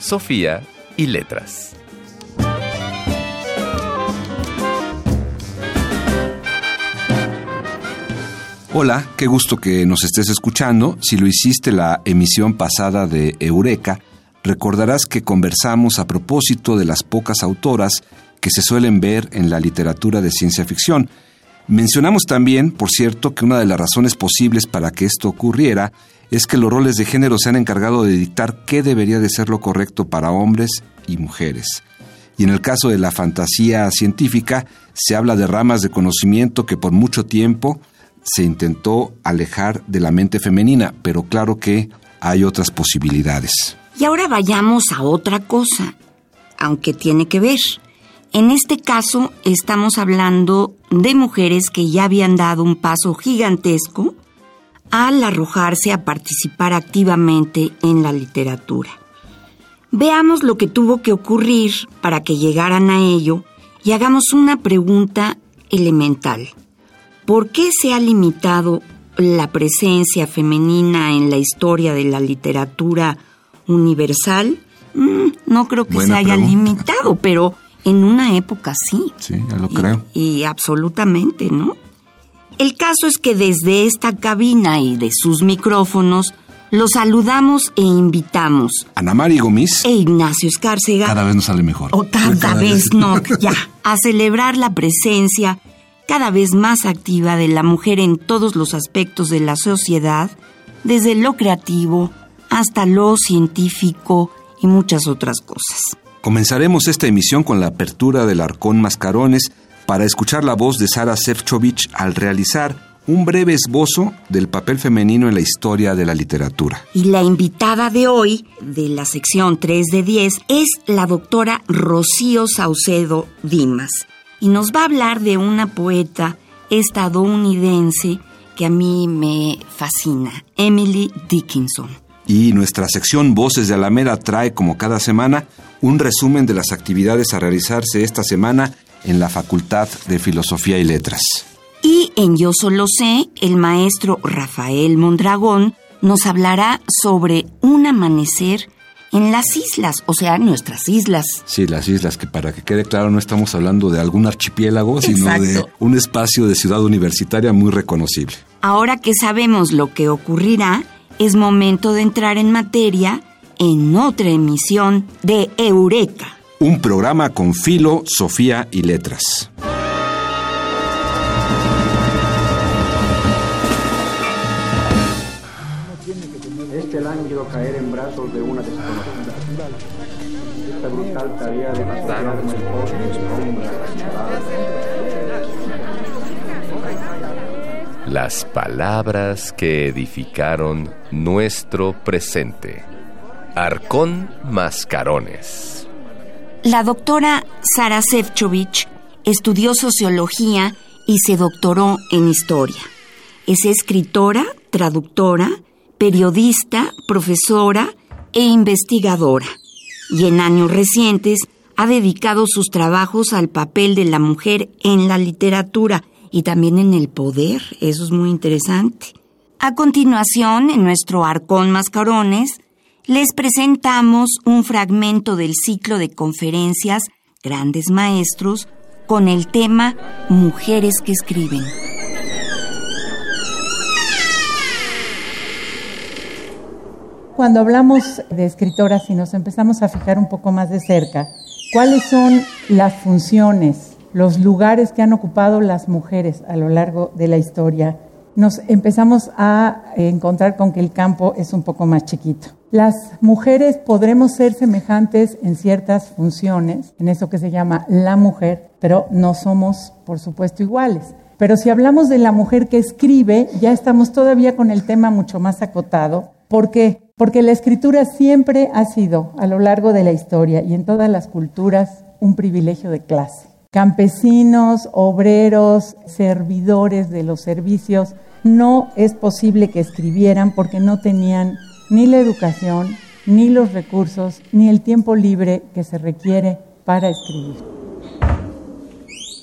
Sofía y letras. Hola, qué gusto que nos estés escuchando. Si lo hiciste la emisión pasada de Eureka, recordarás que conversamos a propósito de las pocas autoras que se suelen ver en la literatura de ciencia ficción. Mencionamos también, por cierto, que una de las razones posibles para que esto ocurriera es que los roles de género se han encargado de dictar qué debería de ser lo correcto para hombres y mujeres. Y en el caso de la fantasía científica, se habla de ramas de conocimiento que por mucho tiempo se intentó alejar de la mente femenina, pero claro que hay otras posibilidades. Y ahora vayamos a otra cosa, aunque tiene que ver. En este caso estamos hablando de mujeres que ya habían dado un paso gigantesco al arrojarse a participar activamente en la literatura. Veamos lo que tuvo que ocurrir para que llegaran a ello y hagamos una pregunta elemental. ¿Por qué se ha limitado la presencia femenina en la historia de la literatura universal? Mm, no creo que se haya limitado, pero en una época sí. Sí, ya lo creo. Y absolutamente, ¿no? El caso es que desde esta cabina y de sus micrófonos los saludamos e invitamos. Ana María Gómez. E Ignacio Escárcega. Cada vez nos sale mejor. O cada, vez no, ya. A celebrar la presencia cada vez más activa de la mujer en todos los aspectos de la sociedad, desde lo creativo hasta lo científico y muchas otras cosas. Comenzaremos esta emisión con la apertura del Arcón Mascarones para escuchar la voz de Sara Sefcovic al realizar un breve esbozo del papel femenino en la historia de la literatura. Y la invitada de hoy, de la sección 3 de 10, es la doctora Rocío Saucedo Dimas y nos va a hablar de una poeta estadounidense que a mí me fascina, Emily Dickinson. Y nuestra sección Voces de Alameda trae, como cada semana, un resumen de las actividades a realizarse esta semana en la Facultad de Filosofía y Letras. Y en Yo Solo Sé, el maestro Rafael Mondragón nos hablará sobre un amanecer en las islas, o sea, nuestras islas. Sí, las islas, que para que quede claro no estamos hablando de algún archipiélago, sino de un espacio de ciudad universitaria muy reconocible. Ahora que sabemos lo que ocurrirá, es momento de entrar en materia en otra emisión de Eureka. Un programa con filo, Sofía y letras. Este lánguido caer en brazos de una desconocida. Esta brutal tarea de el bosque sombra Las palabras que edificaron nuestro presente. Arcón Mascarones. La doctora Sara Sefcovic estudió sociología y se doctoró en historia. Es escritora, traductora, periodista, profesora e investigadora. Y en años recientes ha dedicado sus trabajos al papel de la mujer en la literatura y también en el poder. Eso es muy interesante. A continuación, en nuestro Arcón Mascarones, les presentamos un fragmento del ciclo de conferencias Grandes Maestros con el tema Mujeres que escriben. Cuando hablamos de escritoras y nos empezamos a fijar un poco más de cerca, ¿cuáles son las funciones, los lugares que han ocupado las mujeres a lo largo de la historia? Nos empezamos a encontrar con que el campo es un poco más chiquito. Las mujeres podremos ser semejantes en ciertas funciones, en eso que se llama la mujer, pero no somos, por supuesto, iguales. Pero si hablamos de la mujer que escribe, ya estamos todavía con el tema mucho más acotado. ¿Por qué? Porque la escritura siempre ha sido, a lo largo de la historia y en todas las culturas, un privilegio de clase. Campesinos, obreros, servidores de los servicios, no es posible que escribieran porque no tenían ni la educación, ni los recursos, ni el tiempo libre que se requiere para escribir.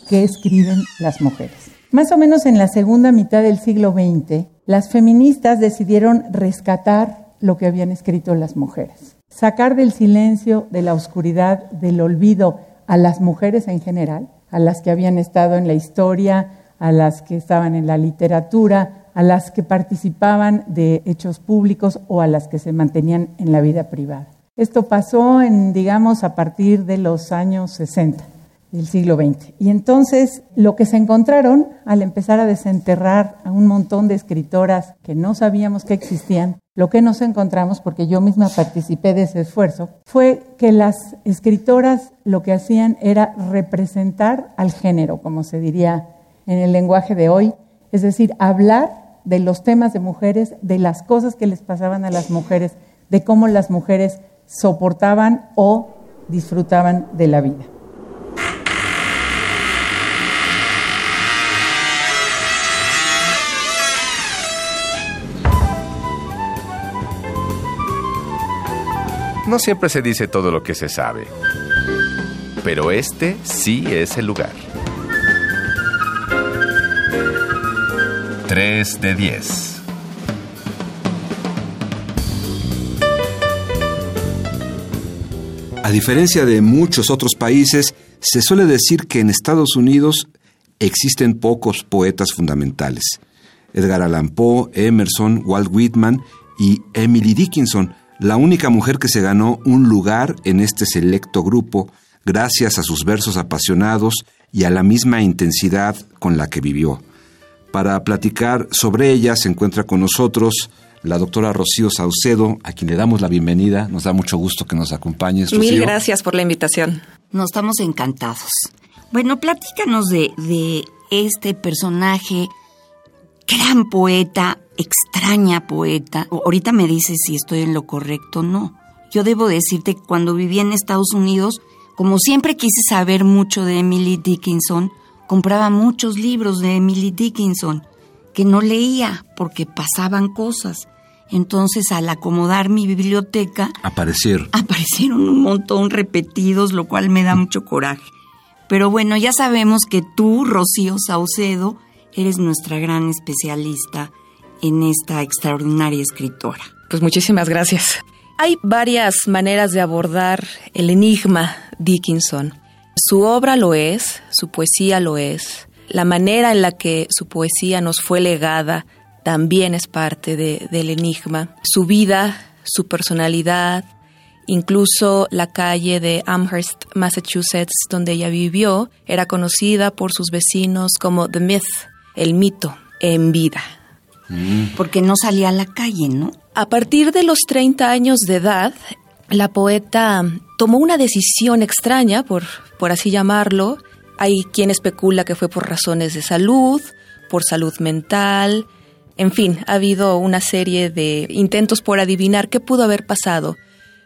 ¿Qué escriben las mujeres? Más o menos en la segunda mitad del siglo XX, las feministas decidieron rescatar lo que habían escrito las mujeres. Sacar del silencio, de la oscuridad, del olvido a las mujeres en general, a las que habían estado en la historia, a las que estaban en la literatura, a las que participaban de hechos públicos o a las que se mantenían en la vida privada. Esto pasó en, digamos, a partir de los años 60 del siglo XX. Y entonces lo que se encontraron al empezar a desenterrar a un montón de escritoras que no sabíamos que existían, lo que nos encontramos, porque yo misma participé de ese esfuerzo, fue que las escritoras lo que hacían era representar al género, como se diría en el lenguaje de hoy, es decir, hablar de los temas de mujeres, de las cosas que les pasaban a las mujeres, de cómo las mujeres soportaban o disfrutaban de la vida. No siempre se dice todo lo que se sabe, pero este sí es el lugar. 3 de 10. A diferencia de muchos otros países, se suele decir que en Estados Unidos existen pocos poetas fundamentales. Edgar Allan Poe, Emerson, Walt Whitman y Emily Dickinson la única mujer que se ganó un lugar en este selecto grupo gracias a sus versos apasionados y a la misma intensidad con la que vivió. Para platicar sobre ella se encuentra con nosotros la doctora Rocío Saucedo, a quien le damos la bienvenida. Nos da mucho gusto que nos acompañes. Mil gracias por la invitación. Nos estamos encantados. Bueno, platícanos de, de este personaje, gran poeta, extraña poeta. Ahorita me dices si estoy en lo correcto o no. Yo debo decirte que cuando viví en Estados Unidos, como siempre quise saber mucho de Emily Dickinson, compraba muchos libros de Emily Dickinson que no leía porque pasaban cosas. Entonces, al acomodar mi biblioteca, aparecieron. Aparecieron un montón repetidos, lo cual me da mucho coraje. Pero bueno, ya sabemos que tú, Rocío Saucedo, eres nuestra gran especialista en esta extraordinaria escritora. Pues muchísimas gracias. Hay varias maneras de abordar el enigma Dickinson. Su obra lo es, su poesía lo es, la manera en la que su poesía nos fue legada también es parte del enigma. Su vida, su personalidad, incluso la calle de Amherst, Massachusetts, donde ella vivió, era conocida por sus vecinos como The Myth, el mito, en vida. Mm. Porque no salía a la calle, ¿no? A partir de los 30 años de edad, la poeta tomó una decisión extraña, por, por así llamarlo. Hay quien especula que fue por razones de salud, por salud mental. En fin, ha habido una serie de intentos por adivinar qué pudo haber pasado.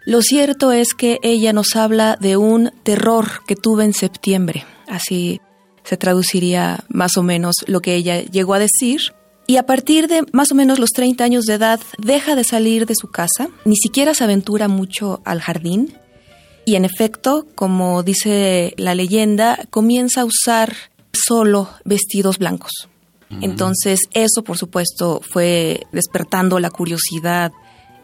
Lo cierto es que ella nos habla de un terror que tuvo en septiembre. Así se traduciría más o menos lo que ella llegó a decir. Y a partir de más o menos los 30 años de edad deja de salir de su casa, ni siquiera se aventura mucho al jardín. Y en efecto, como dice la leyenda, comienza a usar solo vestidos blancos. Entonces eso, por supuesto, fue despertando la curiosidad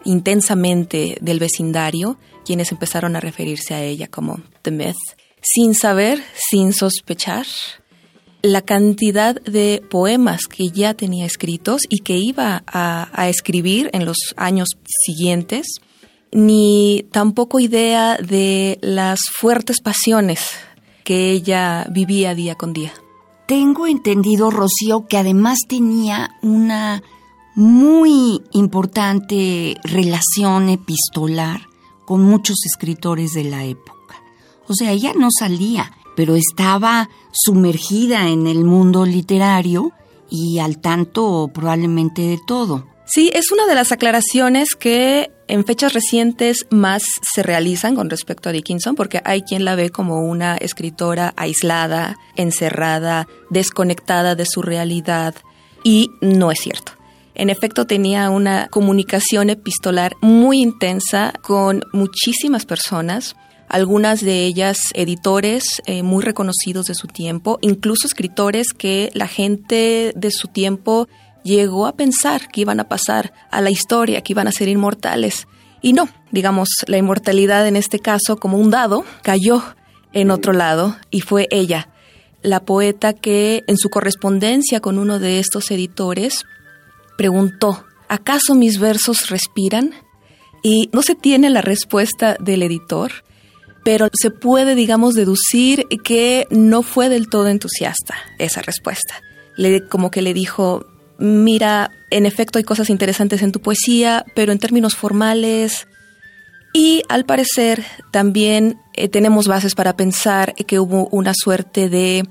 intensamente del vecindario, quienes empezaron a referirse a ella como The Myth, sin saber, sin sospechar, la cantidad de poemas que ya tenía escritos y que iba a, escribir en los años siguientes, ni tampoco idea de las fuertes pasiones que ella vivía día con día. Tengo entendido, Rocío, que además tenía una muy importante relación epistolar con muchos escritores de la época. O sea, ella no salía, pero estaba sumergida en el mundo literario y al tanto probablemente de todo. Sí, es una de las aclaraciones que en fechas recientes más se realizan con respecto a Dickinson, porque hay quien la ve como una escritora aislada, encerrada, desconectada de su realidad, y no es cierto. En efecto, tenía una comunicación epistolar muy intensa con muchísimas personas, algunas de ellas editores eh, muy reconocidos de su tiempo, incluso escritores que la gente de su tiempo llegó a pensar que iban a pasar a la historia, que iban a ser inmortales. Y no, digamos, la inmortalidad en este caso, como un dado, cayó en otro lado y fue ella, la poeta que en su correspondencia con uno de estos editores preguntó, ¿acaso mis versos respiran? Y no se tiene la respuesta del editor, pero se puede, digamos, deducir que no fue del todo entusiasta esa respuesta. Le, como que le dijo, mira, en efecto hay cosas interesantes en tu poesía, pero en términos formales... Y al parecer también eh, tenemos bases para pensar que hubo una suerte de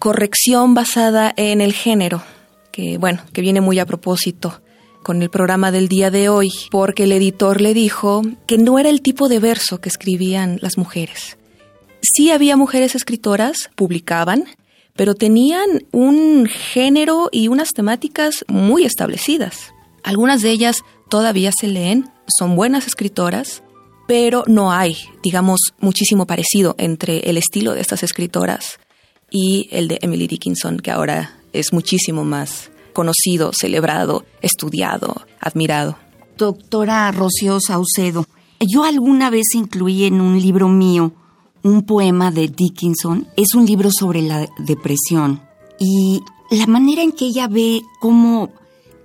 corrección basada en el género, que bueno, que viene muy a propósito con el programa del día de hoy, porque el editor le dijo que no era el tipo de verso que escribían las mujeres. Sí había mujeres escritoras, publicaban, pero tenían un género y unas temáticas muy establecidas. Algunas de ellas todavía se leen, son buenas escritoras, pero no hay, digamos, muchísimo parecido entre el estilo de estas escritoras y el de Emily Dickinson, que ahora es muchísimo más conocido, celebrado, estudiado, admirado. Doctora Rocío Saucedo, yo alguna vez incluí en un libro mío un poema de Dickinson. Es un libro sobre la depresión y la manera en que ella ve cómo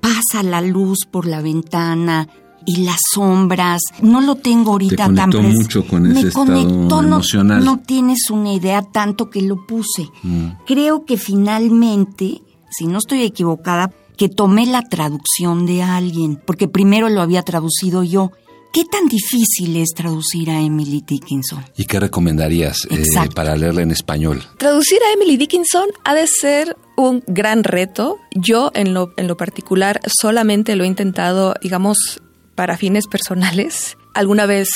pasa la luz por la ventana y las sombras. No lo tengo ahorita Te tan mucho con ese Me estado conectó, no- emocional. No, tienes una idea tanto que lo puse. Mm. Creo que finalmente, si no estoy equivocada, que tomé la traducción de alguien, porque primero lo había traducido yo. ¿Qué tan difícil es traducir a Emily Dickinson? ¿Y qué recomendarías eh, para leerla en español? Traducir a Emily Dickinson ha de ser un gran reto. Yo, en lo, en lo particular, solamente lo he intentado, digamos, para fines personales. Alguna vez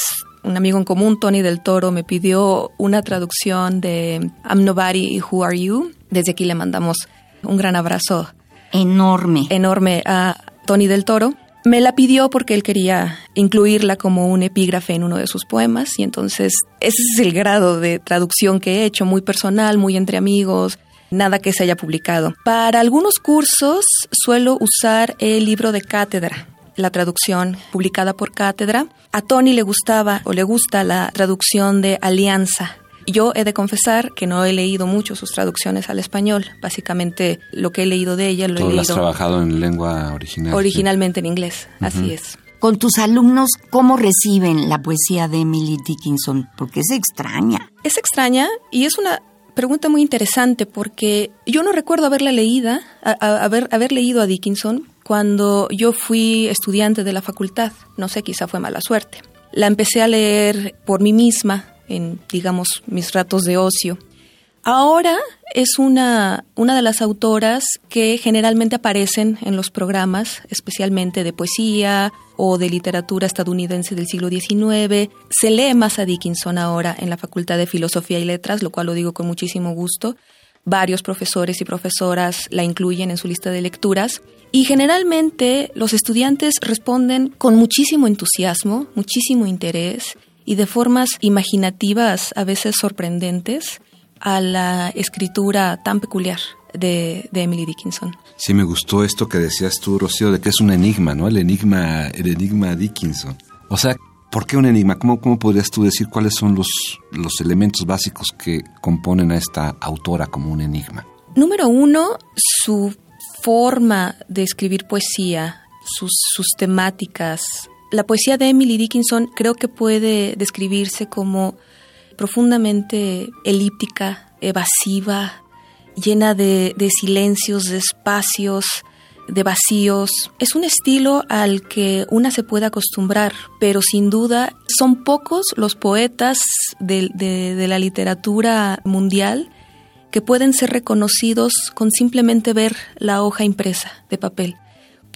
un amigo en común, Tony del Toro, me pidió una traducción de I'm Nobody, Who Are You. Desde aquí le mandamos un gran abrazo Enorme. enorme a Tony del Toro. Me la pidió porque él quería incluirla como un epígrafe en uno de sus poemas y entonces ese es el grado de traducción que he hecho, muy personal, muy entre amigos, nada que se haya publicado. Para algunos cursos suelo usar el libro de cátedra, la traducción publicada por cátedra. A Tony le gustaba o le gusta la traducción de Alianza. Yo he de confesar que no he leído mucho sus traducciones al español. Básicamente lo que he leído de ella lo he lo has leído trabajado en lengua original. originalmente en inglés. Así es. Con tus alumnos, ¿cómo reciben la poesía de Emily Dickinson? Porque es extraña. Es extraña y es una pregunta muy interesante porque yo no recuerdo haberla leída, a- a- haber, haber leído a Dickinson cuando yo fui estudiante de la facultad. No sé, quizá fue mala suerte. La empecé a leer por mí misma en, digamos, mis ratos de ocio. Ahora es una, una de las autoras que generalmente aparecen en los programas, especialmente de poesía o de literatura estadounidense del siglo XIX. Se lee más a Dickinson ahora en la Facultad de Filosofía y Letras, lo cual lo digo con muchísimo gusto. Varios profesores y profesoras la incluyen en su lista de lecturas y generalmente los estudiantes responden con muchísimo entusiasmo, muchísimo interés y de formas imaginativas, a veces sorprendentes, a la escritura tan peculiar de, de Emily Dickinson. Sí, me gustó esto que decías tú, Rocío, de que es un enigma, ¿no? El enigma, el enigma Dickinson. O sea, ¿por qué un enigma? ¿Cómo, cómo podrías tú decir cuáles son los, los elementos básicos que componen a esta autora como un enigma? Número uno, su forma de escribir poesía, sus, sus temáticas. La poesía de Emily Dickinson creo que puede describirse como profundamente elíptica, evasiva, llena de, silencios, de espacios, de vacíos. Es un estilo al que una se puede acostumbrar, pero sin duda son pocos los poetas de la literatura mundial que pueden ser reconocidos con simplemente ver la hoja impresa de papel.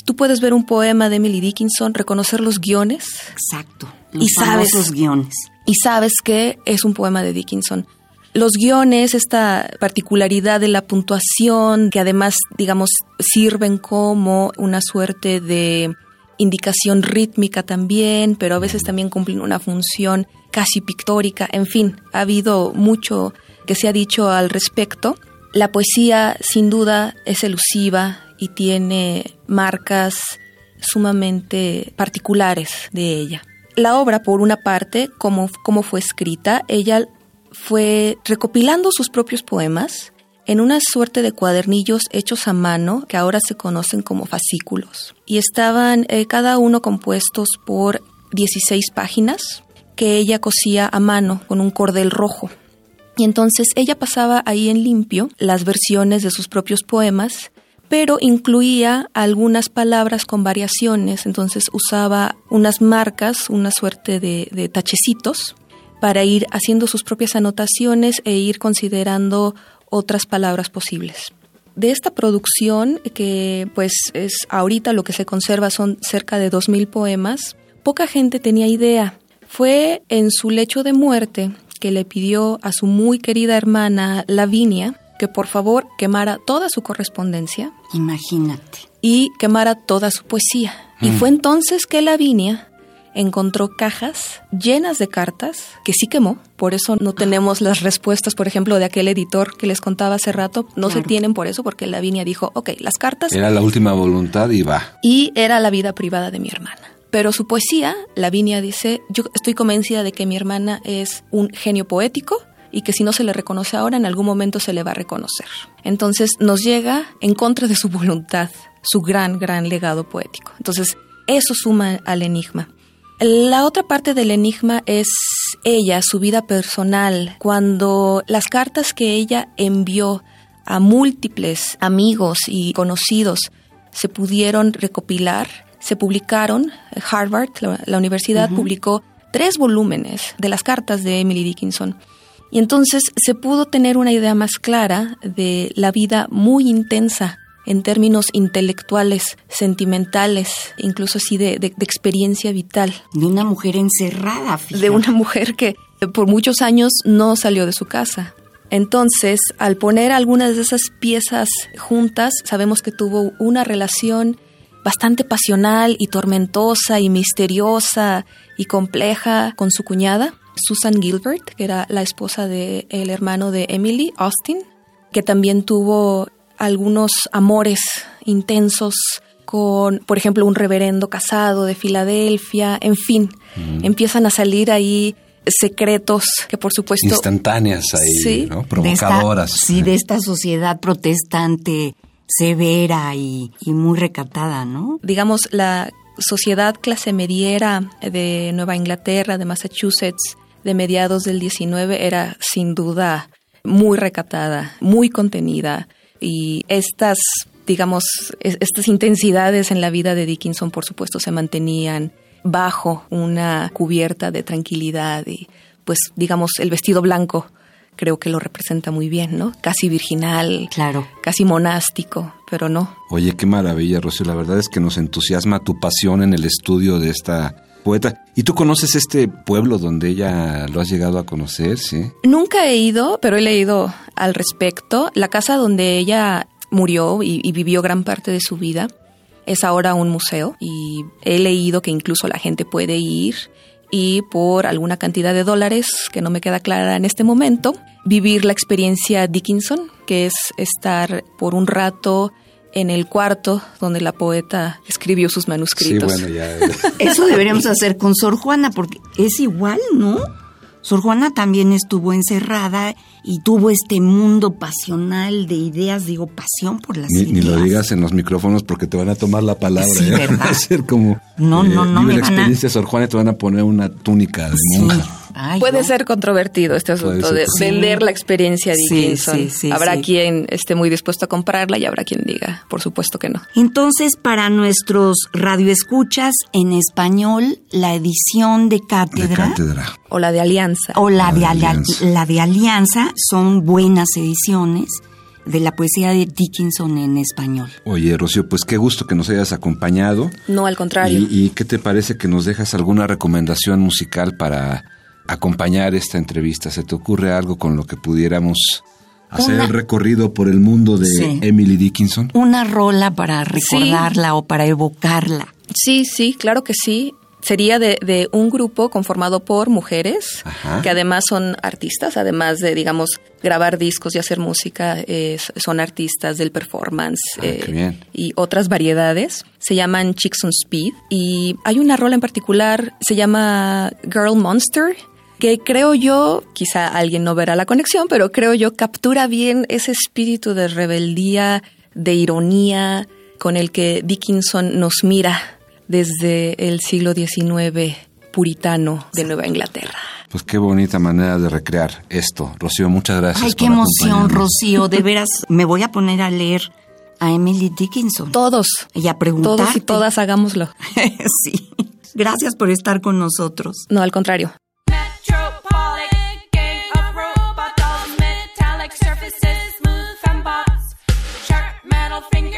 Tú puedes ver un poema de Emily Dickinson, reconocer los guiones. Exacto. y sabes los guiones. Y sabes que es un poema de Dickinson. Los guiones, esta particularidad de la puntuación, que además, digamos, sirven como una suerte de indicación rítmica también, pero a veces también cumplen una función casi pictórica. En fin, ha habido mucho que se ha dicho al respecto. La poesía, sin duda, es elusiva y tiene marcas sumamente particulares de ella. La obra, por una parte, como, como fue escrita, ella fue recopilando sus propios poemas en una suerte de cuadernillos hechos a mano que ahora se conocen como fascículos. Y estaban eh, cada uno compuestos por 16 páginas que ella cosía a mano con un cordel rojo. Y entonces ella pasaba ahí en limpio las versiones de sus propios poemas, pero incluía algunas palabras con variaciones, entonces usaba unas marcas, una suerte de, tachecitos, para ir haciendo sus propias anotaciones e ir considerando otras palabras posibles. De esta producción, que pues es ahorita lo que se conserva son cerca de 2.000 poemas, poca gente tenía idea. Fue en su lecho de muerte que le pidió a su muy querida hermana Lavinia que por favor quemara toda su correspondencia. Imagínate. Y quemara toda su poesía. Y mm. fue entonces que Lavinia encontró cajas llenas de cartas que sí quemó. Por eso no tenemos las respuestas, por ejemplo, de aquel editor que les contaba hace rato. No se tienen por eso, porque Lavinia dijo, ok, las cartas... Era la última voluntad y va. Y era la vida privada de mi hermana. Pero su poesía, Lavinia dice, yo estoy convencida de que mi hermana es un genio poético y que si no se le reconoce ahora, en algún momento se le va a reconocer. Entonces nos llega en contra de su voluntad, su gran, gran legado poético. Entonces, eso suma al enigma. La otra parte del enigma es ella, su vida personal, cuando las cartas que ella envió a múltiples amigos y conocidos se pudieron recopilar, se publicaron, Harvard, la, universidad, publicó tres volúmenes de las cartas de Emily Dickinson. Y entonces se pudo tener una idea más clara de la vida muy intensa en términos intelectuales, sentimentales, incluso así de, experiencia vital. De una mujer encerrada, De una mujer que por muchos años no salió de su casa. Entonces, al poner algunas de esas piezas juntas, sabemos que tuvo una relación bastante pasional y tormentosa y misteriosa y compleja con su cuñada, Susan Gilbert, que era la esposa del el hermano de Emily, Austin, que también tuvo algunos amores intensos con, por ejemplo, un reverendo casado de Filadelfia, en fin, mm. empiezan a salir ahí secretos que por supuesto... Instantáneas ahí, ¿no? Provocadoras. sí, de esta sociedad protestante severa y, y, muy recatada, ¿no? Digamos, la sociedad clase mediera de Nueva Inglaterra, de Massachusetts, de mediados del 19, era sin duda muy recatada, muy contenida, y estas, digamos, estas intensidades en la vida de Dickinson, por supuesto, se mantenían bajo una cubierta de tranquilidad y, pues, digamos, el vestido blanco creo que lo representa muy bien, ¿no? Casi virginal, claro, casi monástico, pero no. Oye, qué maravilla, Rocío. La verdad es que nos entusiasma tu pasión en el estudio de esta poeta. ¿Y tú conoces este pueblo donde ella lo has llegado a conocer, sí? Nunca he ido, pero he leído al respecto. La casa donde ella murió y, y vivió gran parte de su vida es ahora un museo y he leído que incluso la gente puede ir y por alguna cantidad de dólares que no me queda clara en este momento, vivir la experiencia Dickinson, que es estar por un rato en el cuarto donde la poeta escribió sus manuscritos. Sí, bueno, ya. Eso deberíamos hacer con Sor Juana, porque es igual, ¿no? Sor Juana también estuvo encerrada y tuvo este mundo pasional de ideas, digo, pasión por las ideas. Ni lo digas en los micrófonos porque te van a tomar la palabra. Sí, ¿eh? ¿verdad? Va a ser como... No, no, no. Vive la experiencia Sor Juana y te van a poner una túnica de monja. Puede ser controvertido este asunto de vender la experiencia de Dickinson. habrá quien esté muy dispuesto a comprarla y habrá quien diga, por supuesto que no. Entonces, para nuestros radioescuchas en español, la edición de cátedra, o la de Alianza o la, de, la de Alianza son buenas ediciones de la poesía de Dickinson en español. Oye, Rocío, pues qué gusto que nos hayas acompañado. No, al contrario. ¿Y, y qué te parece que nos dejas alguna recomendación musical para acompañar esta entrevista? ¿Se te ocurre algo con lo que pudiéramos hacer Una- el recorrido por el mundo de Sí. Emily Dickinson? Una rola para recordarla o para evocarla. Sí, sí, claro que sí. Sería de, de un grupo conformado por mujeres, Ajá. que además son artistas, además de, digamos, grabar discos y hacer música, eh, son artistas del performance Ah, qué eh, bien. y otras variedades. Se llaman Chicks on Speed y hay una rola en particular, se llama Girl Monster, que creo yo, quizá alguien no verá la conexión, pero creo yo captura bien ese espíritu de rebeldía, de ironía con el que Dickinson nos mira desde el siglo XIX puritano de Nueva Inglaterra. Pues qué bonita manera de recrear esto. Rocío, muchas gracias. Ay, qué por emoción. Rocío. De veras, me voy a poner a leer a Emily Dickinson. Todos, Y a preguntarte. todos y todas hagámoslo. sí. Gracias por estar con nosotros. No, al contrario. finger.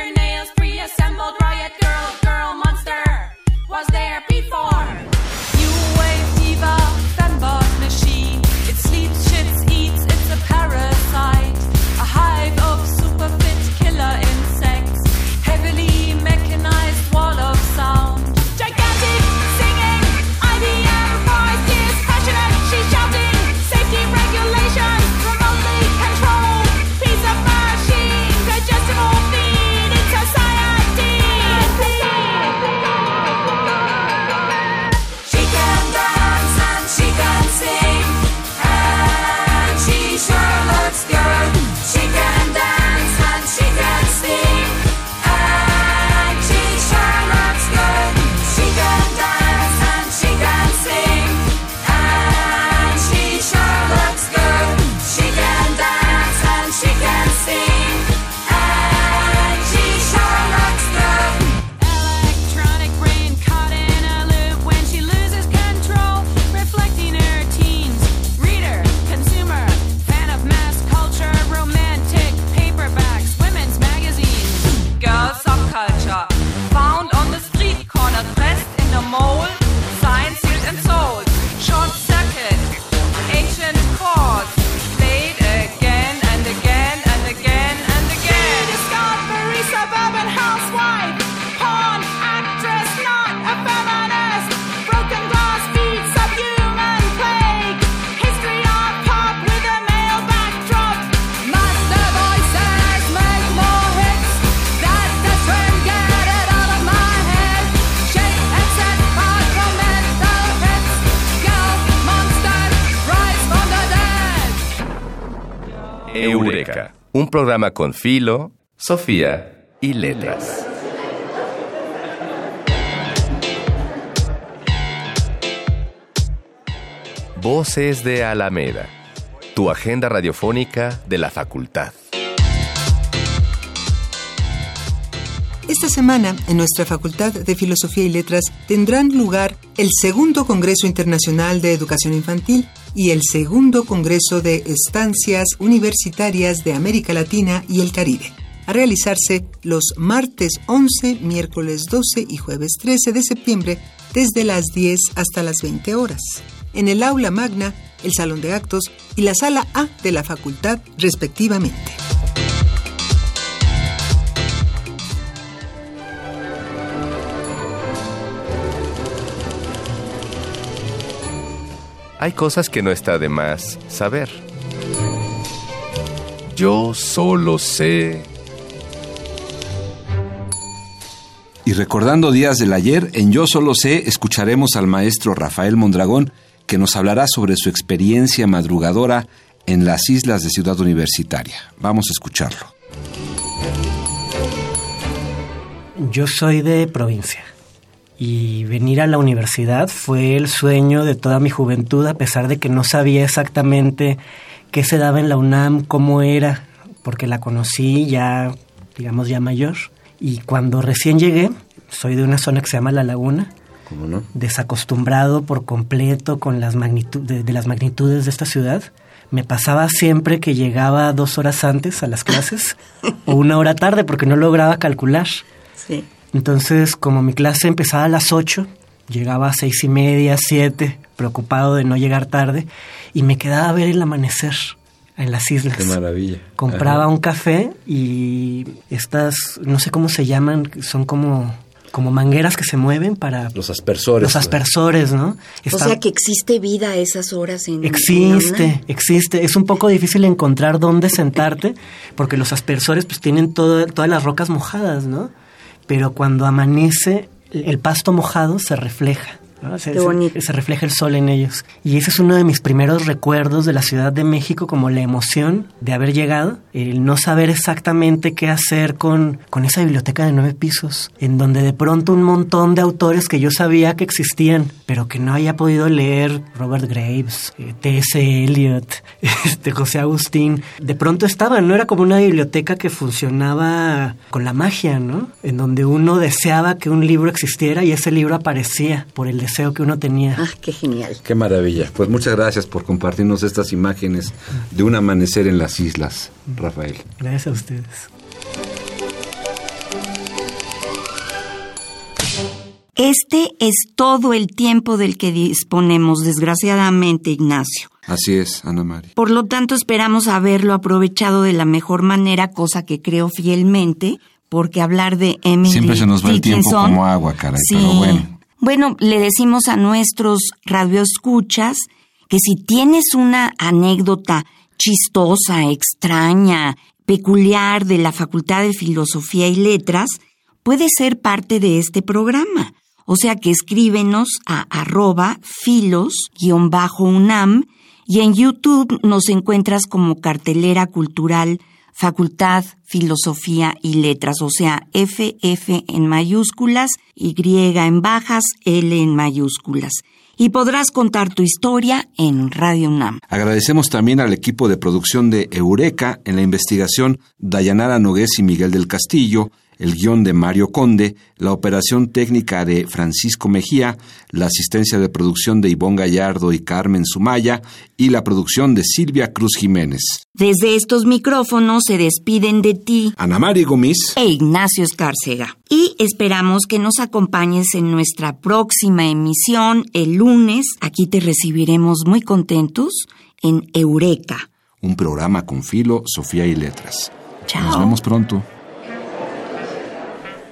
Un programa con filo, Sofía y letras. Voces de Alameda, tu agenda radiofónica de la facultad. Esta semana, en nuestra Facultad de Filosofía y Letras, tendrán lugar el segundo Congreso Internacional de Educación Infantil y el segundo Congreso de Estancias Universitarias de América Latina y el Caribe, a realizarse los martes 11, miércoles 12 y jueves 13 de septiembre desde las 10 hasta las 20 horas, en el aula magna, el salón de actos y la sala A de la facultad respectivamente. Hay cosas que no está de más saber. Yo solo sé. Y recordando días del ayer, en Yo Solo Sé escucharemos al maestro Rafael Mondragón, que nos hablará sobre su experiencia madrugadora en las islas de Ciudad Universitaria. Vamos a escucharlo. Yo soy de provincia y venir a la universidad fue el sueño de toda mi juventud a pesar de que no sabía exactamente qué se daba en la UNAM, cómo era, porque la conocí ya, digamos, ya mayor. Y cuando recién llegué, soy de una zona que se llama La Laguna, ¿Cómo no? desacostumbrado por completo con las magnitu- de, de las magnitudes de esta ciudad, me pasaba siempre que llegaba dos horas antes a las clases o una hora tarde porque no lograba calcular. Sí. Entonces, como mi clase empezaba a las 8, llegaba a seis y media, siete, preocupado de no llegar tarde, y me quedaba a ver el amanecer en las islas. Qué maravilla. Compraba Ajá. un café y estas, no sé cómo se llaman, son como, como mangueras que se mueven para... Los aspersores. Los aspersores, ¿no? O Está- sea que existe vida a esas horas en en Existe, UNAM. existe. Es un poco difícil encontrar dónde sentarte porque los aspersores pues tienen todo- todas las rocas mojadas, ¿no? Pero cuando amanece, el pasto mojado se refleja. ¿No? Se, Qué se- bonito. se refleja el sol en ellos. Y ese es uno de mis primeros recuerdos de la Ciudad de México, como la emoción de haber llegado, el no saber exactamente qué hacer con, con esa biblioteca de nueve pisos, en donde de pronto un montón de autores que yo sabía que existían, pero que no había podido leer, Robert Graves, eh, T.S. Eliot, este, José Agustín, de pronto estaban, ¿no? Era como una biblioteca que funcionaba con la magia, ¿no? En donde uno deseaba que un libro existiera y ese libro aparecía por el deseo que uno tenía. Ah, qué genial. Qué maravilla. Pues muchas gracias por compartirnos estas imágenes de un amanecer en las islas, Rafael. Gracias a ustedes. Este es todo el tiempo del que disponemos, desgraciadamente, Ignacio. Así es, Ana María. Por lo tanto, esperamos haberlo aprovechado de la mejor manera, cosa que creo fielmente, porque hablar de Emily Siempre se nos va el tiempo Dickinson- como agua, caray, Sí. pero bueno. Bueno, le decimos a nuestros radioescuchas que si tienes una anécdota chistosa, extraña, peculiar de la Facultad de Filosofía y Letras, puede ser parte de este programa. O sea que escríbenos a arroba filos-unam y en YouTube nos encuentras como cartelera cultural Facultad, Filosofía y Letras, o sea, FF en mayúsculas, Y en bajas, L en mayúsculas. Y podrás contar tu historia en Radio UNAM. Agradecemos también al equipo de producción de Eureka en la investigación Dayanara Nogués y Miguel del Castillo, el guion de Mario Conde, la operación técnica de Francisco Mejía, la asistencia de producción de Ivonne Gallardo y Carmen Sumaya y la producción de Silvia Cruz Jiménez. Desde estos micrófonos se despiden de ti Ana María Gomis. e Ignacio Escárcega. Y esperamos que nos acompañes en nuestra próxima emisión el lunes. Aquí te recibiremos muy contentos en Eureka. Un programa con filo, Sofía y Letras. Chao. Nos vemos pronto.